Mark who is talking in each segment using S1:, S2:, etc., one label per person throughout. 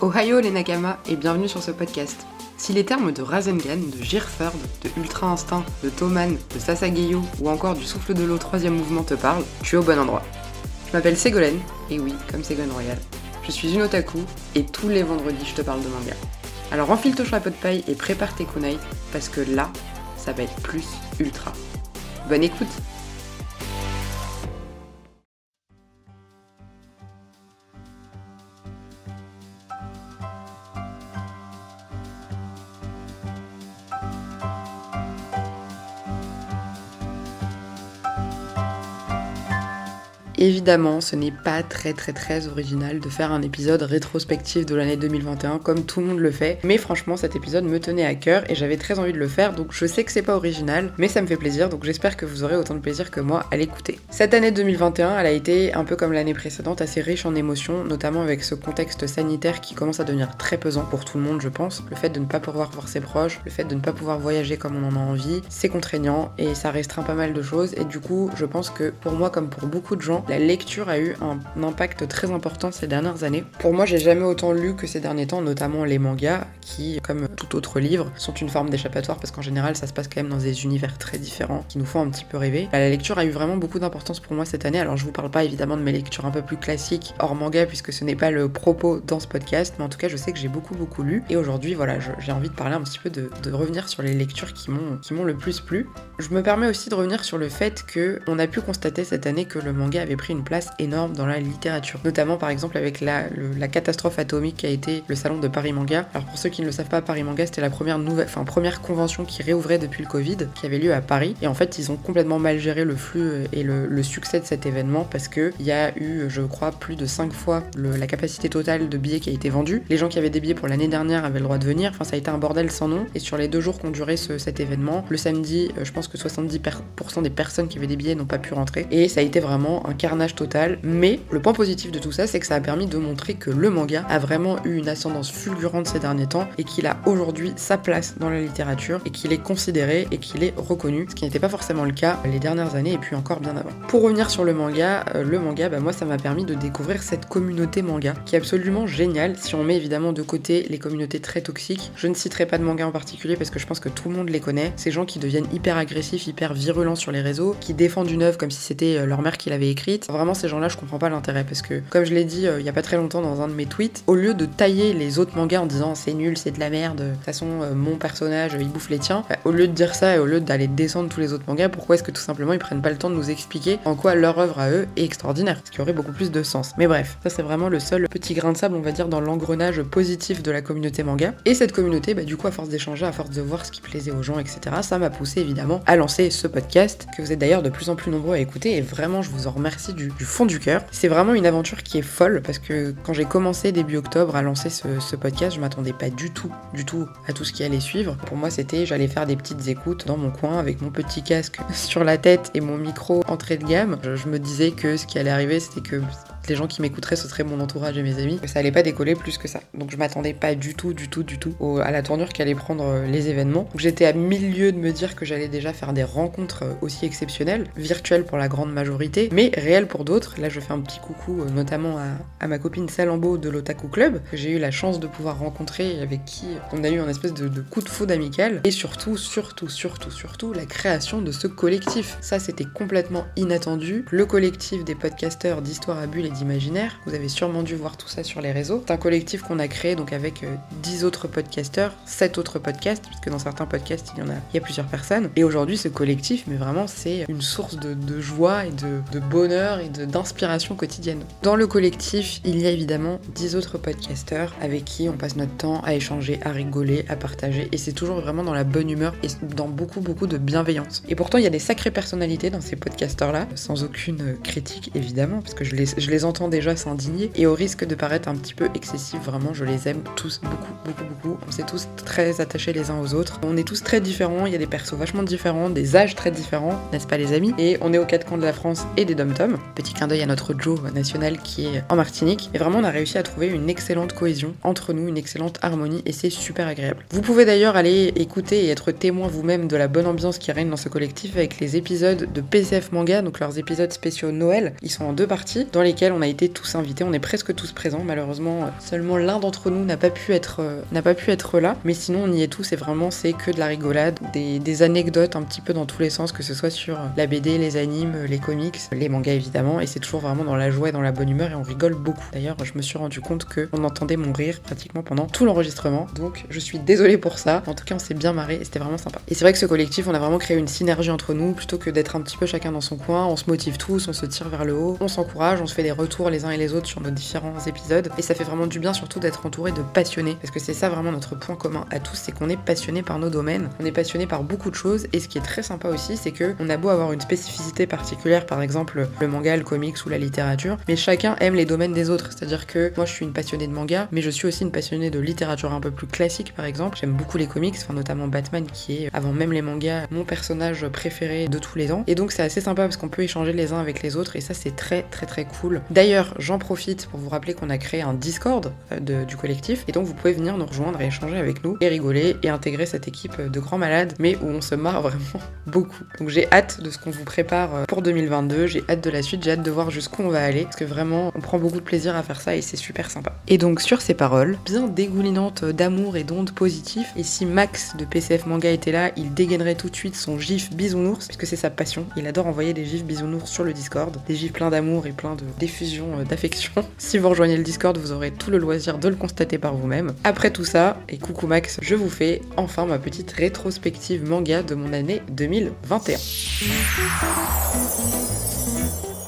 S1: Ohio les Nakama et bienvenue sur ce podcast. Si les termes de Rasengan, de Girford, de Ultra Instinct, de Toman, de Sasageyo ou encore du souffle de l'eau troisième mouvement te parlent, tu es au bon endroit. Je m'appelle Ségolène, et oui, comme Ségolène Royal. Je suis une otaku et tous les vendredis je te parle de manga. Alors enfile ton chapeau de paille et prépare tes kunai parce que là, ça va être plus ultra. Bonne écoute Évidemment, ce n'est pas très très très original de faire un épisode rétrospectif de l'année 2021 comme tout le monde le fait, mais franchement cet épisode me tenait à cœur et j'avais très envie de le faire, donc je sais que c'est pas original, mais ça me fait plaisir, donc j'espère que vous aurez autant de plaisir que moi à l'écouter. Cette année 2021, elle a été un peu comme l'année précédente, assez riche en émotions, notamment avec ce contexte sanitaire qui commence à devenir très pesant pour tout le monde, je pense. Le fait de ne pas pouvoir voir ses proches, le fait de ne pas pouvoir voyager comme on en a envie, c'est contraignant et ça restreint pas mal de choses, et du coup, je pense que pour moi, comme pour beaucoup de gens, la lecture a eu un impact très important ces dernières années. Pour moi, j'ai jamais autant lu que ces derniers temps, notamment les mangas, qui, comme tout autre livre, sont une forme d'échappatoire parce qu'en général, ça se passe quand même dans des univers très différents qui nous font un petit peu rêver. La lecture a eu vraiment beaucoup d'importance pour moi cette année. Alors, je vous parle pas évidemment de mes lectures un peu plus classiques hors manga puisque ce n'est pas le propos dans ce podcast, mais en tout cas, je sais que j'ai beaucoup beaucoup lu et aujourd'hui, voilà, j'ai envie de parler un petit peu de, de revenir sur les lectures qui m'ont qui m'ont le plus plu. Je me permets aussi de revenir sur le fait que on a pu constater cette année que le manga avait pris une place énorme dans la littérature. Notamment par exemple avec la, catastrophe atomique qui a été le salon de Paris Manga. Alors pour ceux qui ne le savent pas, Paris Manga c'était la première nouvelle, enfin première convention qui réouvrait depuis le Covid, qui avait lieu à Paris. Et en fait ils ont complètement mal géré le flux et le, succès de cet événement parce que il y a eu, je crois, plus de 5 fois la capacité totale de billets qui a été vendue. Les gens qui avaient des billets pour l'année dernière avaient le droit de venir. Enfin ça a été un bordel sans nom. Et sur les deux jours qu'ont duré cet événement, le samedi, euh, je pense que 70% des personnes qui avaient des billets n'ont pas pu rentrer. Et ça a été vraiment un carnage total mais le point positif de tout ça, c'est que ça a permis de montrer que le manga a vraiment eu une ascendance fulgurante ces derniers temps et qu'il a aujourd'hui sa place dans la littérature et qu'il est considéré et qu'il est reconnu, ce qui n'était pas forcément le cas les dernières années et puis encore bien avant. Pour revenir sur le manga, euh, le manga, bah moi ça m'a permis de découvrir cette communauté manga qui est absolument géniale si on met évidemment de côté les communautés très toxiques. Je ne citerai pas de manga en particulier parce que je pense que tout le monde les connaît. Ces gens qui deviennent hyper agressifs, hyper virulents sur les réseaux, qui défendent une œuvre comme si c'était euh, leur mère qui l'avait écrite. Vraiment ces gens-là, je comprends pas l'intérêt parce que, comme je l'ai dit euh, il y a pas très longtemps dans un de mes tweets, au lieu de tailler les autres mangas en disant c'est nul, c'est de la merde, de toute façon euh, mon personnage il bouffe les tiens, bah, au lieu de dire ça et au lieu d'aller descendre tous les autres mangas, pourquoi est-ce que tout simplement ils prennent pas le temps de nous expliquer en quoi leur œuvre à eux est extraordinaire, ce qui aurait beaucoup plus de sens. Mais bref, ça c'est vraiment le seul petit grain de sable, on va dire, dans l'engrenage positif de la communauté manga. Et cette communauté, bah, du coup, à force d'échanger, à force de voir ce qui plaisait aux gens, etc., ça m'a poussé évidemment à lancer ce podcast que vous êtes d'ailleurs de plus en plus nombreux à écouter et vraiment je vous en remercie du fond du cœur. C'est vraiment une aventure qui est folle parce que quand j'ai commencé début octobre à lancer ce, podcast, je m'attendais pas du tout, du tout à tout ce qui allait suivre. Pour moi, c'était j'allais faire des petites écoutes dans mon coin avec mon petit casque sur la tête et mon micro entrée de gamme. je me disais que ce qui allait arriver, c'était que les gens qui m'écouteraient, ce serait mon entourage et mes amis. Ça allait pas décoller plus que ça. Donc je m'attendais pas du tout, du tout, du tout à la tournure qu'allaient prendre euh, les événements. J'étais à mille lieues de me dire que j'allais déjà faire des rencontres euh, aussi exceptionnelles, virtuelles pour la grande majorité, mais réelles pour d'autres. Là, je fais un petit coucou euh, notamment à, ma copine Salambo de l'Otaku Club, que j'ai eu la chance de pouvoir rencontrer avec qui on a eu un espèce de, coup de foudre amical. Et surtout, surtout, surtout, surtout, la création de ce collectif. Ça, c'était complètement inattendu. Le collectif des podcasteurs d'Histoire à Bulle et Vous avez sûrement dû voir tout ça sur les réseaux. C'est un collectif qu'on a créé donc avec 10 euh, autres podcasteurs, 7 autres podcasts, puisque dans certains podcasts il y en a, il y a plusieurs personnes. Et aujourd'hui ce collectif, mais vraiment c'est une source de, joie et de, bonheur et d'inspiration quotidienne. Dans le collectif, il y a évidemment 10 autres podcasteurs avec qui on passe notre temps à échanger, à rigoler, à partager. Et c'est toujours vraiment dans la bonne humeur et dans beaucoup beaucoup de bienveillance. Et pourtant il y a des sacrées personnalités dans ces podcasteurs là, sans aucune critique évidemment, parce que je les, je les déjà s'indigner et au risque de paraître un petit peu excessif, vraiment je les aime tous beaucoup, beaucoup, beaucoup. On s'est tous très attachés les uns aux autres. On est tous très différents, il y a des persos vachement différents, des âges très différents, n'est-ce pas les amis? Et on est aux quatre coins de la France et des dom-toms. Petit clin d'œil à notre Joe national qui est en Martinique. Et vraiment on a réussi à trouver une excellente cohésion entre nous, une excellente harmonie et c'est super agréable. Vous pouvez d'ailleurs aller écouter et être témoin vous-même de la bonne ambiance qui règne dans ce collectif avec les épisodes de PCF Manga, donc leurs épisodes spéciaux Noël. Ils sont en deux parties dans lesquels on a été tous invités. On est presque tous présents, malheureusement. Seulement l'un d'entre nous n'a pas pu être n'a pas pu être là, mais sinon on y est tous et vraiment c'est que de la rigolade, des, anecdotes un petit peu dans tous les sens, que ce soit sur la BD, les animes, les comics, les mangas évidemment, et c'est toujours vraiment dans la joie et dans la bonne humeur et on rigole beaucoup. D'ailleurs, je me suis rendu compte que on entendait mon rire pratiquement pendant tout l'enregistrement, donc je suis désolée pour ça. En tout cas, on s'est bien marré et c'était vraiment sympa. Et c'est vrai que ce collectif, on a vraiment créé une synergie entre nous plutôt que d'être un petit peu chacun dans son coin. On se motive tous, on se tire vers le haut, on s'encourage, on se fait des retours les uns et les autres sur nos différents épisodes et ça fait vraiment du bien surtout d'être entouré de passionnés parce que c'est ça vraiment notre point commun à tous, c'est qu'on est passionné par nos domaines, on est passionné par beaucoup de choses et ce qui est très sympa aussi, c'est que on a beau avoir une spécificité particulière, par exemple le manga, le comics ou la littérature, mais chacun aime les domaines des autres. C'est-à-dire que moi je suis une passionnée de manga, mais je suis aussi une passionnée de littérature un peu plus classique par exemple. J'aime beaucoup les comics, enfin notamment Batman qui est avant même les mangas mon personnage préféré de tous les temps. Et donc c'est assez sympa parce qu'on peut échanger les uns avec les autres et ça c'est très très très cool. D'ailleurs j'en profite pour vous rappeler qu'on a créé un Discord euh, du collectif et donc vous pouvez venir nous rejoindre et échanger avec nous et rigoler et intégrer cette équipe de grands malades mais où on se marre vraiment beaucoup. Donc j'ai hâte de ce qu'on vous prépare euh, pour 2022, j'ai hâte de la suite, j'ai hâte de voir jusqu'où on va aller parce que vraiment on prend beaucoup de plaisir à faire ça et c'est super sympa. Et donc sur ces paroles, bien dégoulinantes d'amour et d'ondes positifs, et si Max de PCF Manga était là, il dégainerait tout de suite son gif bisounours puisque c'est sa passion. Il adore envoyer des gifs bisounours sur le Discord, des gifs pleins d'amour et plein de euh, d'affection. Si vous rejoignez le Discord, vous aurez tout le loisir de le constater par vous-même. Après tout ça, et coucou Max, je vous fais enfin ma petite rétrospective manga de mon année 2021.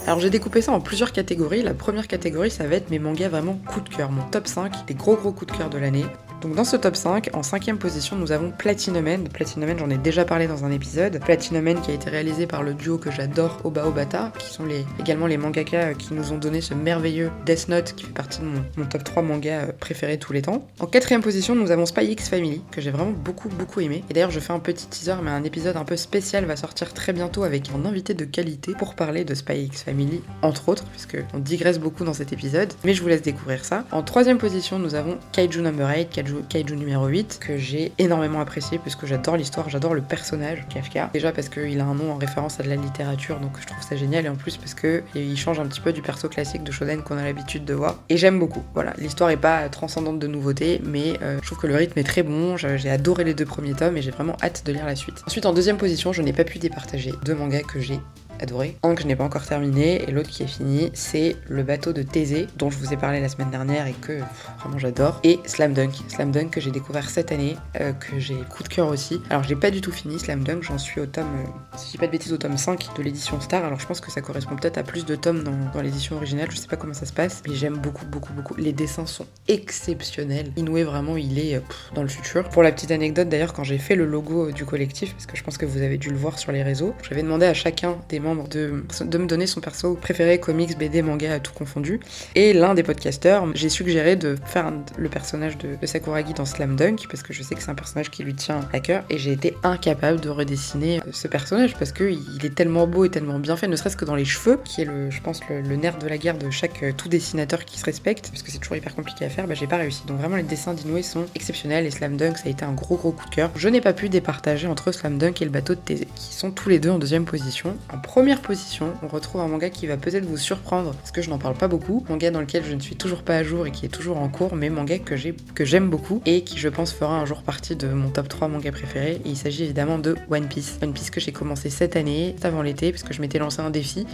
S1: Alors j'ai découpé ça en plusieurs catégories. La première catégorie, ça va être mes mangas vraiment coup de cœur, mon top 5 des gros gros coups de cœur de l'année. Donc dans ce top 5, en cinquième position, nous avons Platinum End. Platinum End, j'en ai déjà parlé dans un épisode. Platinum End qui a été réalisé par le duo que j'adore, Oba Obata, qui sont également les mangaka qui nous ont donné ce merveilleux Death Note qui fait partie de mon, top 3 manga préféré tous les temps. En quatrième position, nous avons Spy X Family, que j'ai vraiment beaucoup beaucoup aimé. Et d'ailleurs, je fais un petit teaser, mais un épisode un peu spécial va sortir très bientôt avec un invité de qualité pour parler de Spy X Family, entre autres, puisque on digresse beaucoup dans cet épisode. Mais je vous laisse découvrir ça. En troisième position, nous avons Kaiju Number 8, Kaiju, numéro 8, que j'ai énormément apprécié puisque j'adore l'histoire, j'adore le personnage Kafka. Déjà parce qu'il a un nom en référence à de la littérature, donc je trouve ça génial, et en plus parce qu'il change un petit peu du perso classique de Shonen qu'on a l'habitude de voir. Et j'aime beaucoup. Voilà, l'histoire est pas transcendante de nouveautés, mais euh, je trouve que le rythme est très bon, j'ai adoré les deux premiers tomes et j'ai vraiment hâte de lire la suite. Ensuite, en deuxième position, je n'ai pas pu départager deux mangas que j'ai adoré. Un que je n'ai pas encore terminé et l'autre qui est fini, c'est le bateau de Thésée dont je vous ai parlé la semaine dernière et que vraiment j'adore. Et Slam Dunk, Slam Dunk que j'ai découvert cette année, euh, que j'ai coup de cœur aussi. Alors j'ai pas du tout fini Slam Dunk, j'en suis au tome, euh, si je dis pas de bêtises, au tome 5 de l'édition Star. Alors je pense que ça correspond peut-être à plus de tomes dans, l'édition originale, je sais pas comment ça se passe, mais j'aime beaucoup, beaucoup, beaucoup. Les dessins sont exceptionnels. Inoue vraiment, il est euh, dans le futur. Pour la petite anecdote d'ailleurs, quand j'ai fait le logo du collectif, parce que je pense que vous avez dû le voir sur les réseaux, j'avais demandé à chacun des membres de, me donner son perso préféré, comics, BD, manga, tout confondu. Et l'un des podcasteurs, j'ai suggéré de faire le personnage de, Sakuragi dans Slam Dunk, parce que je sais que c'est un personnage qui lui tient à cœur, et j'ai été incapable de redessiner euh, ce personnage, parce qu'il est tellement beau et tellement bien fait, ne serait-ce que dans les cheveux, qui est, le, je pense, le, nerf de la guerre de chaque euh, tout dessinateur qui se respecte, parce que c'est toujours hyper compliqué à faire, bah j'ai pas réussi. Donc vraiment, les dessins d'Inoue sont exceptionnels, et Slam Dunk, ça a été un gros gros coup de cœur. Je n'ai pas pu départager entre Slam Dunk et le bateau de Thésée, qui sont tous les deux en deuxième position. En première position, on retrouve un manga qui va peut-être vous surprendre, parce que je n'en parle pas beaucoup. Manga dans lequel je ne suis toujours pas à jour et qui est toujours en cours, mais manga que j'ai que j'aime beaucoup et qui je pense fera un jour partie de mon top 3 manga préféré. il s'agit évidemment de One Piece. One Piece que j'ai commencé cette année, avant l'été, parce que je m'étais lancé un défi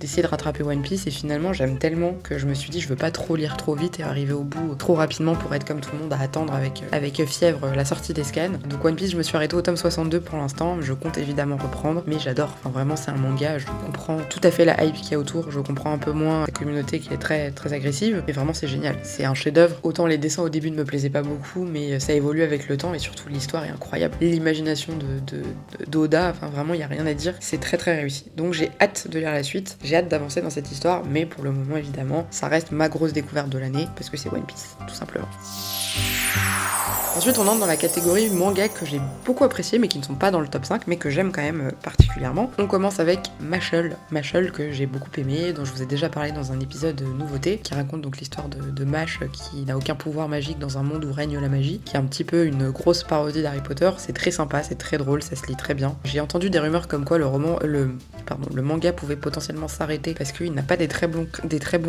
S1: d'essayer de, de, rattraper One Piece et finalement j'aime tellement que je me suis dit je veux pas trop lire trop vite et arriver au bout trop rapidement pour être comme tout le monde à attendre avec, avec fièvre la sortie des scans. Donc One Piece je me suis arrêté au tome 62 pour l'instant, je compte évidemment reprendre, mais j'adore, enfin vraiment c'est un manga, je comprends tout à fait la hype qu'il y a autour. Je comprends un peu moins la communauté qui est très très agressive, mais vraiment c'est génial. C'est un chef-d'œuvre. Autant les dessins au début ne me plaisaient pas beaucoup, mais ça évolue avec le temps et surtout l'histoire est incroyable. L'imagination de d'Oda, enfin vraiment il y a rien à dire. C'est très très réussi. Donc j'ai hâte de lire la suite. J'ai hâte d'avancer dans cette histoire, mais pour le moment évidemment, ça reste ma grosse découverte de l'année parce que c'est One Piece, tout simplement. Ensuite, on entre dans la catégorie manga que j'ai beaucoup apprécié, mais qui ne sont pas dans le top 5, mais que j'aime quand même euh, particulièrement. On commence avec avec. Mashal que j'ai beaucoup aimé, dont je vous ai déjà parlé dans un épisode nouveauté, qui raconte donc l'histoire de, Mash qui n'a aucun pouvoir magique dans un monde où règne la magie, qui est un petit peu une grosse parodie d'Harry Potter. C'est très sympa, c'est très drôle, ça se lit très bien. J'ai entendu des rumeurs comme quoi le roman, le, pardon, le manga pouvait potentiellement s'arrêter parce qu'il n'a pas des très, bons,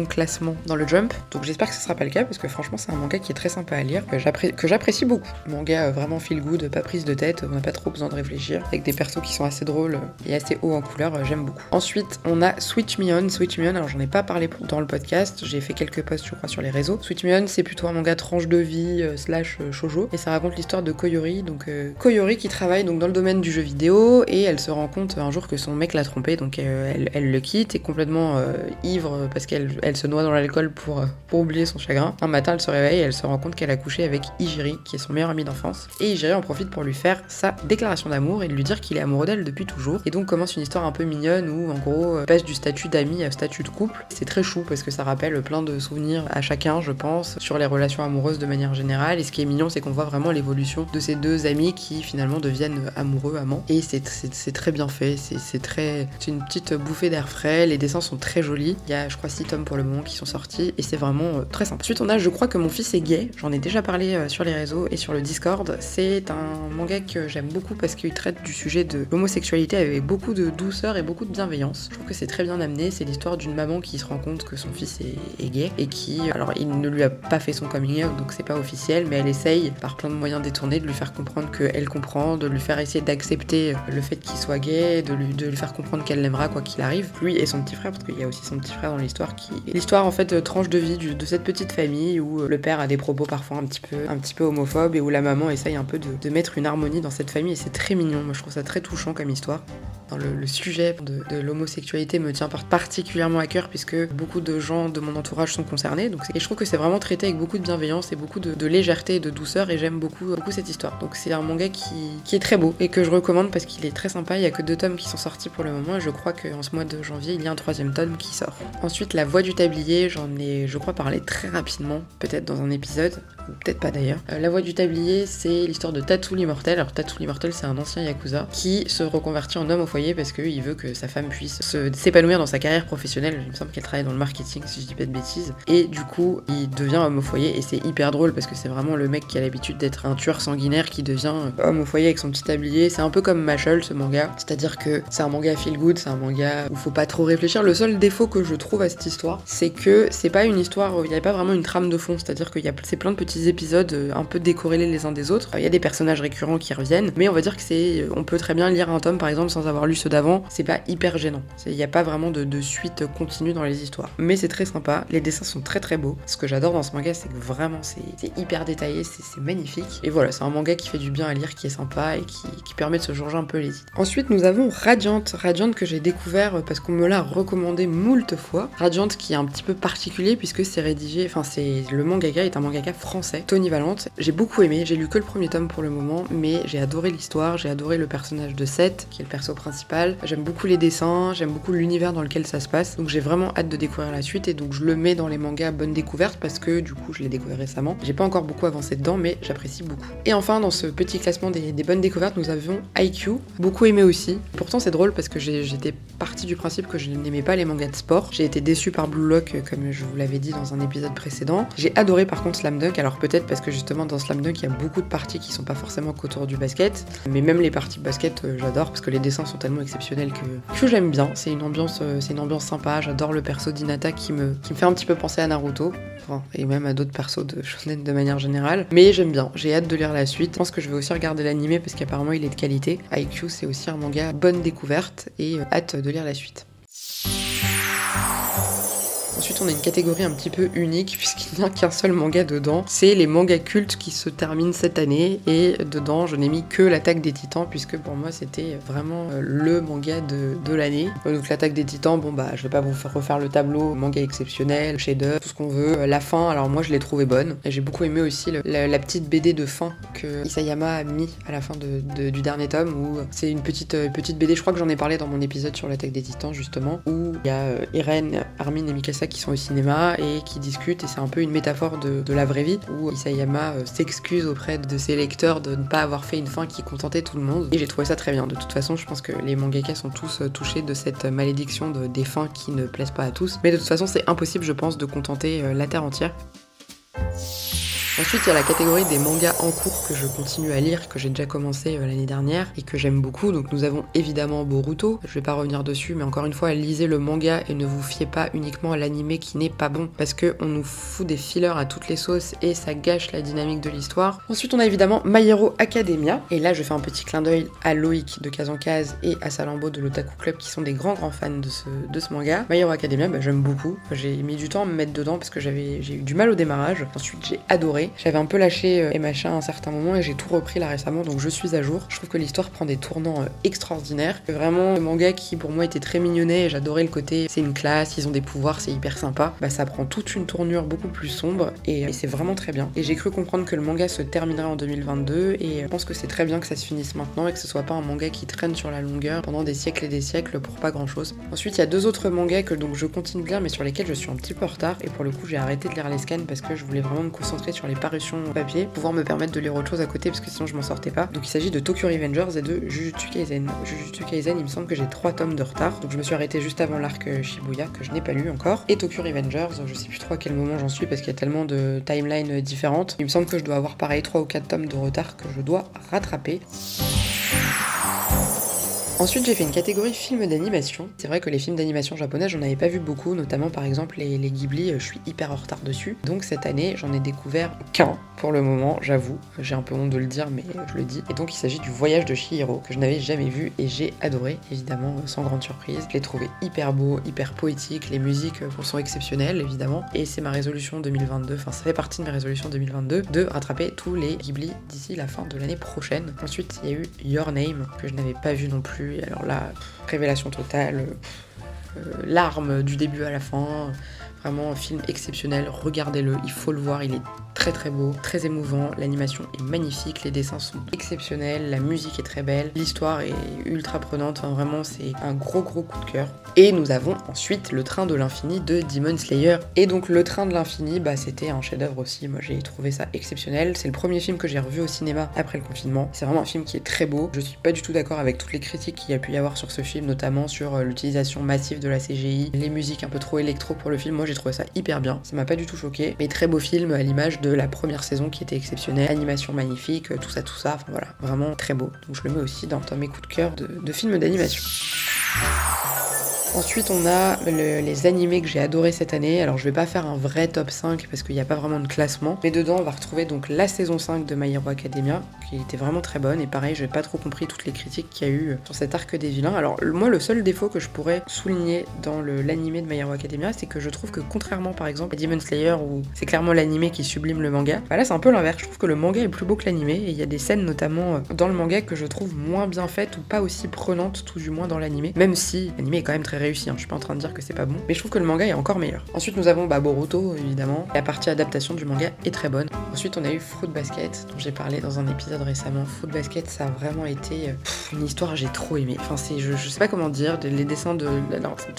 S1: classements dans le Jump. Donc j'espère que ce sera pas le cas parce que franchement c'est un manga qui est très sympa à lire, que j'apprécie beaucoup. Manga euh, vraiment feel good, pas prise de tête, on n'a pas trop besoin de réfléchir, avec des persos qui sont assez drôles et assez hauts en couleur, j'aime beaucoup. Ensuite on a Switch Me On. Switch Me On, alors j'en ai pas parlé dans le podcast, j'ai fait quelques posts je crois sur les réseaux. Switch Me On c'est plutôt un manga tranche de vie euh, slash shoujo et ça raconte l'histoire de Koyori, donc Koyori qui travaille donc dans le domaine du jeu vidéo et elle se rend compte un jour que son mec l'a trompé, donc elle, elle, le quitte, est complètement ivre parce qu'elle elle se noie dans l'alcool pour, pour oublier son chagrin. Un matin elle se réveille et elle se rend compte qu'elle a couché avec Ijiri, qui est son meilleur ami d'enfance. Et Ijiri en profite pour lui faire sa déclaration d'amour et de lui dire qu'il est amoureux d'elle depuis toujours. Et donc commence une histoire un peu mignonne où en gros passe du statut d'ami à statut de couple. C'est très chou parce que ça rappelle plein de souvenirs à chacun, je pense, sur les relations amoureuses de manière générale. Et ce qui est mignon, c'est qu'on voit vraiment l'évolution de ces deux amis qui finalement deviennent amoureux, amants. Et c'est très bien fait, c'est très. C'est une petite bouffée d'air frais, les dessins sont très jolis. Il y a, je crois, 6 tomes pour le moment qui sont sortis et c'est vraiment euh, très sympa. Ensuite, on a, je crois que mon fils est gay, j'en ai déjà parlé euh, sur les réseaux et sur le Discord. C'est un manga que j'aime beaucoup parce qu'il traite du sujet de l'homosexualité avec beaucoup de douceur et beaucoup de bienveillance. Je trouve que c'est très bien amené. C'est l'histoire d'une maman qui se rend compte que son fils est, gay et qui, alors il ne lui a pas fait son coming out donc c'est pas officiel, mais elle essaye par plein de moyens détournés de lui faire comprendre qu'elle comprend, de lui faire essayer d'accepter le fait qu'il soit gay, de lui, de lui faire comprendre qu'elle l'aimera quoi qu'il arrive. Lui et son petit frère, parce qu'il y a aussi son petit frère dans l'histoire qui. L'histoire en fait tranche de vie de cette petite famille où le père a des propos parfois un petit peu, un petit peu homophobes et où la maman essaye un peu de, mettre une harmonie dans cette famille et c'est très mignon. Moi je trouve ça très touchant comme histoire. Dans le, sujet de, l'homosexualité me tient particulièrement à cœur puisque beaucoup de gens de mon entourage sont concernés. Donc et je trouve que c'est vraiment traité avec beaucoup de bienveillance et beaucoup de, légèreté et de douceur et j'aime beaucoup, beaucoup cette histoire. Donc c'est un manga qui, qui, est très beau et que je recommande parce qu'il est très sympa. Il y a que deux tomes qui sont sortis pour le moment et je crois qu'en ce mois de janvier il y a un troisième tome qui sort. Ensuite La Voix du Tablier, j'en ai je crois parlé très rapidement, peut-être dans un épisode, ou peut-être pas d'ailleurs. Euh, la Voix du Tablier c'est l'histoire de Tatou l'immortel. Alors Tatou l'immortel c'est un ancien yakuza qui se reconvertit en homme au foyer parce qu'il veut que sa femme puisse s'épanouir dans sa carrière professionnelle. Il me semble qu'elle travaille dans le marketing si je dis pas de bêtises. Et du coup il devient homme au foyer et c'est hyper drôle parce que c'est vraiment le mec qui a l'habitude d'être un tueur sanguinaire qui devient homme au foyer avec son petit tablier. C'est un peu comme Mashal ce manga. C'est-à-dire que c'est un manga feel good, c'est un manga où faut pas trop réfléchir. Le seul défaut que je trouve à cette histoire, c'est que c'est pas une histoire, il n'y a pas vraiment une trame de fond. C'est-à-dire qu'il y a c'est plein de petits épisodes euh, un peu décorrélés les uns des autres. Il y a des personnages récurrents qui reviennent, mais on va dire que c'est, on peut très bien lire un tome par exemple sans avoir lu ceux d'avant. Pas hyper gênant. Il n'y a pas vraiment de, suite continue dans les histoires. Mais c'est très sympa. Les dessins sont très très beaux. Ce que j'adore dans ce manga, c'est que vraiment c'est hyper détaillé, c'est magnifique. Et voilà, c'est un manga qui fait du bien à lire, qui est sympa et qui, permet de se changer un peu les idées. Ensuite, nous avons Radiant. Radiant que j'ai découvert parce qu'on me l'a recommandé moult fois. Radiant qui est un petit peu particulier puisque c'est rédigé, enfin c'est le mangaka est un mangaka français, Tony Valente. J'ai beaucoup aimé, j'ai lu que le premier tome pour le moment, mais j'ai adoré l'histoire, j'ai adoré le personnage de Seth, qui est le perso principal. J'aime beaucoup les dessins, j'aime beaucoup l'univers dans lequel ça se passe, donc j'ai vraiment hâte de découvrir la suite et donc je le mets dans les mangas bonne découverte parce que du coup je l'ai découvert récemment. J'ai pas encore beaucoup avancé dedans, mais j'apprécie beaucoup. Et enfin, dans ce petit classement des, bonnes découvertes, nous avions IQ, beaucoup aimé aussi. Pourtant, c'est drôle parce que j'étais partie du principe que je n'aimais pas les mangas de sport. J'ai été déçue par Blue Lock, comme je vous l'avais dit dans un épisode précédent. J'ai adoré par contre Slam Dunk, alors peut-être parce que justement dans Slam Dunk, il y a beaucoup de parties qui sont pas forcément qu'autour du basket, mais même les parties basket, euh, j'adore parce que les dessins sont tellement exceptionnels que, que j'aime bien. C'est une ambiance, euh, une ambiance sympa. J'adore le perso d'Inata qui me, qui me fait un petit peu penser à Naruto, et même à d'autres persos de shonen de manière générale. Mais j'aime bien. J'ai hâte de lire la suite. Je pense que je vais aussi regarder l'animé parce qu'apparemment il est de qualité. IQ, c'est aussi un manga bonne découverte et euh, hâte de lire la suite. Ensuite, on a une catégorie un petit peu unique puisqu'il n'y a qu'un seul manga dedans. C'est les mangas cultes qui se terminent cette année et dedans, je n'ai mis que l'attaque des titans puisque pour moi c'était vraiment euh, le manga de, l'année. Euh, donc l'attaque des titans, bon bah je vais pas vous faire refaire le tableau, manga exceptionnel, chef-d'œuvre, tout ce qu'on veut. Euh, la fin, alors moi je l'ai trouvé bonne j'ai beaucoup aimé aussi la, petite BD de fin que Isayama a mis à la fin du dernier tome où c'est une petite, petite BD, je crois que j'en ai parlé dans mon épisode sur l'attaque des titans justement, où il y a Eren, Armin et Mikasa qui sont au cinéma et qui discutent et c'est un peu une métaphore de, la vraie vie où Isayama euh, s'excuse auprès de ses lecteurs de ne pas avoir fait une fin qui contentait tout le monde et j'ai trouvé ça très bien. De toute façon, je pense que les mangaka sont tous euh, touchés de cette malédiction de, des fins qui ne plaisent pas à tous. Mais de toute façon, c'est impossible, je pense, de contenter euh, la Terre entière. Ensuite, il y a la catégorie des mangas en cours que je continue à lire, que j'ai déjà commencé euh, l'année dernière et que j'aime beaucoup. Donc nous avons évidemment Boruto. Je vais pas revenir dessus, mais encore une fois, lisez le manga et ne vous fiez pas uniquement à l'animé qui n'est pas bon parce que on nous fout des fillers à toutes les sauces et ça gâche la dynamique de l'histoire. Ensuite, on a évidemment My Hero Academia et là, je fais un petit clin d'œil à Loïc de Kazankaz et à Salambo de l'Otaku Club qui sont des grands grands fans de ce, de ce manga. My Hero Academia, bah, j'aime beaucoup. J'ai mis du temps à me mettre dedans parce que j'avais j'ai eu du mal au démarrage. Ensuite, j'ai adoré. J'avais un peu lâché euh, et machin à un certain moment et j'ai tout repris là récemment, donc je suis à jour. Je trouve que l'histoire prend des tournants euh, extraordinaires. Vraiment, le manga qui pour moi était très mignonnet et j'adorais le côté c'est une classe, ils ont des pouvoirs, c'est hyper sympa. Bah ça prend toute une tournure beaucoup plus sombre et, c'est vraiment très bien. Et j'ai cru comprendre que le manga se terminerait en 2022 et je pense que c'est très bien que ça se finisse maintenant et que ce soit pas un manga qui traîne sur la longueur pendant des siècles et des siècles pour pas grand chose. Ensuite, il y a deux autres mangas que donc je continue de lire mais sur lesquels je suis un petit peu en retard et pour le coup j'ai arrêté de lire les scans parce que je voulais vraiment me concentrer sur les parutions papier, pouvoir me permettre de lire autre chose à côté parce que sinon je m'en sortais pas. Donc il s'agit de Tokyo Revengers et de Jujutsu Kaisen. Jujutsu Kaisen, il me semble que j'ai 3 tomes de retard, donc je me suis arrêté juste avant l'arc Shibuya que je n'ai pas lu encore. Et Tokyo Revengers, je sais plus trop à quel moment j'en suis parce qu'il y a tellement de timelines différentes. Il me semble que je dois avoir pareil 3 ou 4 tomes de retard que je dois rattraper. Ensuite, j'ai fait une catégorie films d'animation. C'est vrai que les films d'animation japonais, j'en avais pas vu beaucoup, notamment par exemple les, Ghibli, euh, je suis hyper en retard dessus. Donc cette année, j'en ai découvert qu'un pour le moment, j'avoue. J'ai un peu honte de le dire, mais je le dis. Et donc il s'agit du voyage de Shihiro, que je n'avais jamais vu et j'ai adoré, évidemment, sans grande surprise. Je l'ai trouvé hyper beau, hyper poétique, les musiques euh, sont exceptionnelles, évidemment. Et c'est ma résolution 2022, enfin ça fait partie de mes résolutions 2022, de rattraper tous les Ghibli d'ici la fin de l'année prochaine. Ensuite, il y a eu Your Name, que je n'avais pas vu non plus alors là, révélation totale, euh, larmes du début à la fin, un film exceptionnel, regardez-le, il faut le voir, il est très très beau, très émouvant, l'animation est magnifique, les dessins sont exceptionnels, la musique est très belle, l'histoire est ultra prenante, enfin, vraiment c'est un gros gros coup de cœur. Et nous avons ensuite Le Train de l'Infini de Demon Slayer. Et donc Le Train de l'Infini, bah c'était un chef-d'œuvre aussi, moi j'ai trouvé ça exceptionnel. C'est le premier film que j'ai revu au cinéma après le confinement. C'est vraiment un film qui est très beau. Je suis pas du tout d'accord avec toutes les critiques qu'il y a pu y avoir sur ce film, notamment sur euh, l'utilisation massive de la CGI, les musiques un peu trop électro pour le film. Moi j'ai trouvé ça hyper bien, ça m'a pas du tout choqué. Mais très beau film à l'image de la première saison qui était exceptionnelle, animation magnifique, tout ça, tout ça, voilà, vraiment très beau. Donc je le mets aussi dans, mes coups de cœur de films d'animation. Ensuite, on a les animés que j'ai adoré cette année. Alors, je vais pas faire un vrai top 5 parce qu'il n'y a pas vraiment de classement. Mais dedans, on va retrouver donc la saison 5 de My Hero Academia, qui était vraiment très bonne. Et pareil, j'ai pas trop compris toutes les critiques qu'il y a eu sur cet arc des vilains. Alors, moi, le seul défaut que je pourrais souligner dans l'animé de My Hero Academia, c'est que je trouve que contrairement par exemple à Demon Slayer, où c'est clairement l'animé qui sublime le manga, bah là, c'est un peu l'inverse. Je trouve que le manga est plus beau que l'animé. Et il y a des scènes, notamment euh, dans le manga, que je trouve moins bien faites ou pas aussi prenantes, tout du moins dans l'animé. Même si l'animé est quand même très réussi. Hein. Je suis pas en train de dire que c'est pas bon, mais je trouve que le manga est encore meilleur. Ensuite, nous avons bah, Boruto, évidemment. La partie adaptation du manga est très bonne. Ensuite, on a eu Fruit Basket, dont j'ai parlé dans un épisode récemment. Fruit Basket, ça a vraiment été euh, une histoire j'ai trop aimé. Enfin, c'est, je, sais pas comment dire, les dessins de.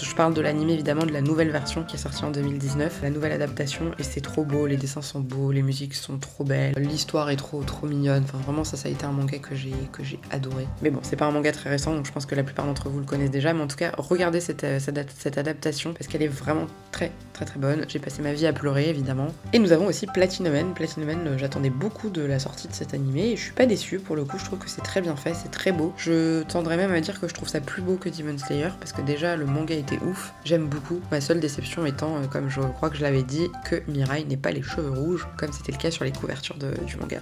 S1: je parle de l'anime évidemment, de la nouvelle version qui est sortie en 2019, la nouvelle adaptation, et c'est trop beau. Les dessins sont beaux, les musiques sont trop belles, l'histoire est trop trop mignonne. Enfin, vraiment, ça, ça a été un manga que j'ai que j'ai adoré. Mais bon, c'est pas un manga très récent, donc je pense que la plupart d'entre vous le connaissent déjà. Mais en tout cas, regardez cette, euh, cette, adaptation parce qu'elle est vraiment très très très bonne. J'ai passé ma vie à pleurer évidemment. Et nous avons aussi Platinum Man. Platinum Man, euh, j'attendais beaucoup de la sortie de cet animé et je suis pas déçue pour le coup. Je trouve que c'est très bien fait, c'est très beau. Je tendrais même à dire que je trouve ça plus beau que Demon Slayer parce que déjà le manga était ouf. J'aime beaucoup. Ma seule déception étant, euh, comme je crois que je l'avais dit, que Mirai n'ait pas les cheveux rouges comme c'était le cas sur les couvertures du manga.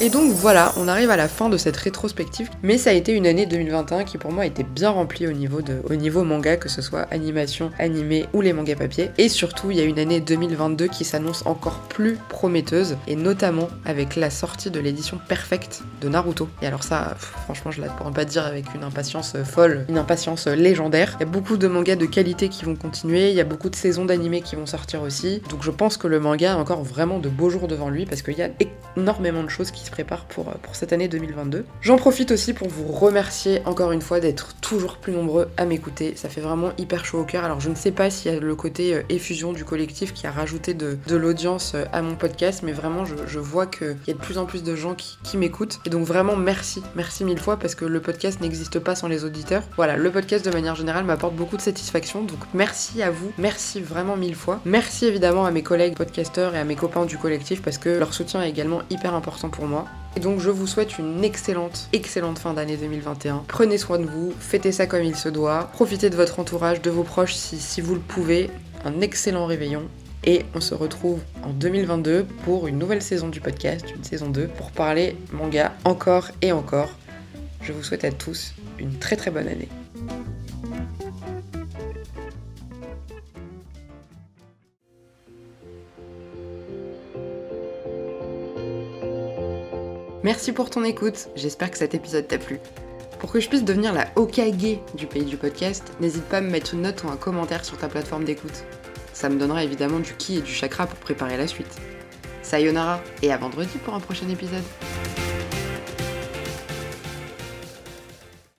S1: Et donc voilà, on arrive à la fin de cette rétrospective, mais ça a été une année 2021 qui pour moi était bien remplie au niveau, de, au niveau manga, que ce soit animation, animé ou les mangas papier. Et surtout, il y a une année 2022 qui s'annonce encore plus prometteuse, et notamment avec la sortie de l'édition perfecte de Naruto. Et alors ça, franchement, je ne pourrais pas dire avec une impatience folle, une impatience légendaire. Il y a beaucoup de mangas de qualité qui vont continuer, il y a beaucoup de saisons d'animés qui vont sortir aussi, donc je pense que le manga a encore vraiment de beaux jours devant lui, parce qu'il y a énormément énormément de choses qui se préparent pour, pour cette année 2022. J'en profite aussi pour vous remercier encore une fois d'être toujours plus nombreux à m'écouter. Ça fait vraiment hyper chaud au cœur. Alors je ne sais pas s'il y a le côté euh, effusion du collectif qui a rajouté de, l'audience euh, à mon podcast, mais vraiment je, vois qu'il y a de plus en plus de gens qui, qui m'écoutent. Et donc vraiment merci, merci mille fois parce que le podcast n'existe pas sans les auditeurs. Voilà, le podcast de manière générale m'apporte beaucoup de satisfaction. Donc merci à vous, merci vraiment mille fois. Merci évidemment à mes collègues podcasteurs et à mes copains du collectif parce que leur soutien est également important pour moi. Et donc je vous souhaite une excellente, excellente fin d'année 2021. Prenez soin de vous, fêtez ça comme il se doit, profitez de votre entourage, de vos proches si, si vous le pouvez. Un excellent réveillon et on se retrouve en 2022 pour une nouvelle saison du podcast, une saison 2, pour parler manga encore et encore. Je vous souhaite à tous une très très bonne année. Merci pour ton écoute, j'espère que cet épisode t'a plu. Pour que je puisse devenir la Okage du pays du podcast, n'hésite pas à me mettre une note ou un commentaire sur ta plateforme d'écoute. Ça me donnera évidemment du ki et du chakra pour préparer la suite. Sayonara et à vendredi pour un prochain épisode.